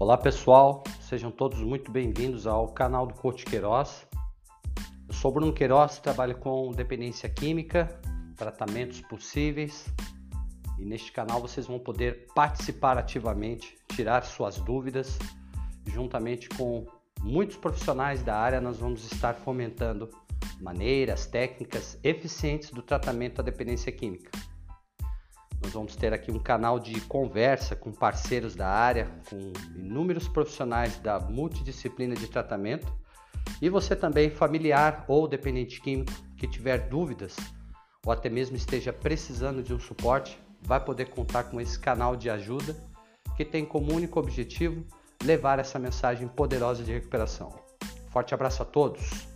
Olá pessoal, sejam todos muito bem-vindos ao canal do Coach Queiroz. Eu sou Bruno Queiroz, trabalho com dependência química, tratamentos possíveis e neste canal vocês vão poder participar ativamente, tirar suas dúvidas. Juntamente com muitos profissionais da área, nós vamos estar fomentando maneiras, técnicas eficientes do tratamento da dependência química. Nós vamos ter aqui um canal de conversa com parceiros da área, com inúmeros profissionais da multidisciplina de tratamento. E você também, familiar ou dependente químico, que tiver dúvidas ou até mesmo esteja precisando de um suporte, vai poder contar com esse canal de ajuda que tem como único objetivo levar essa mensagem poderosa de recuperação. Forte abraço a todos!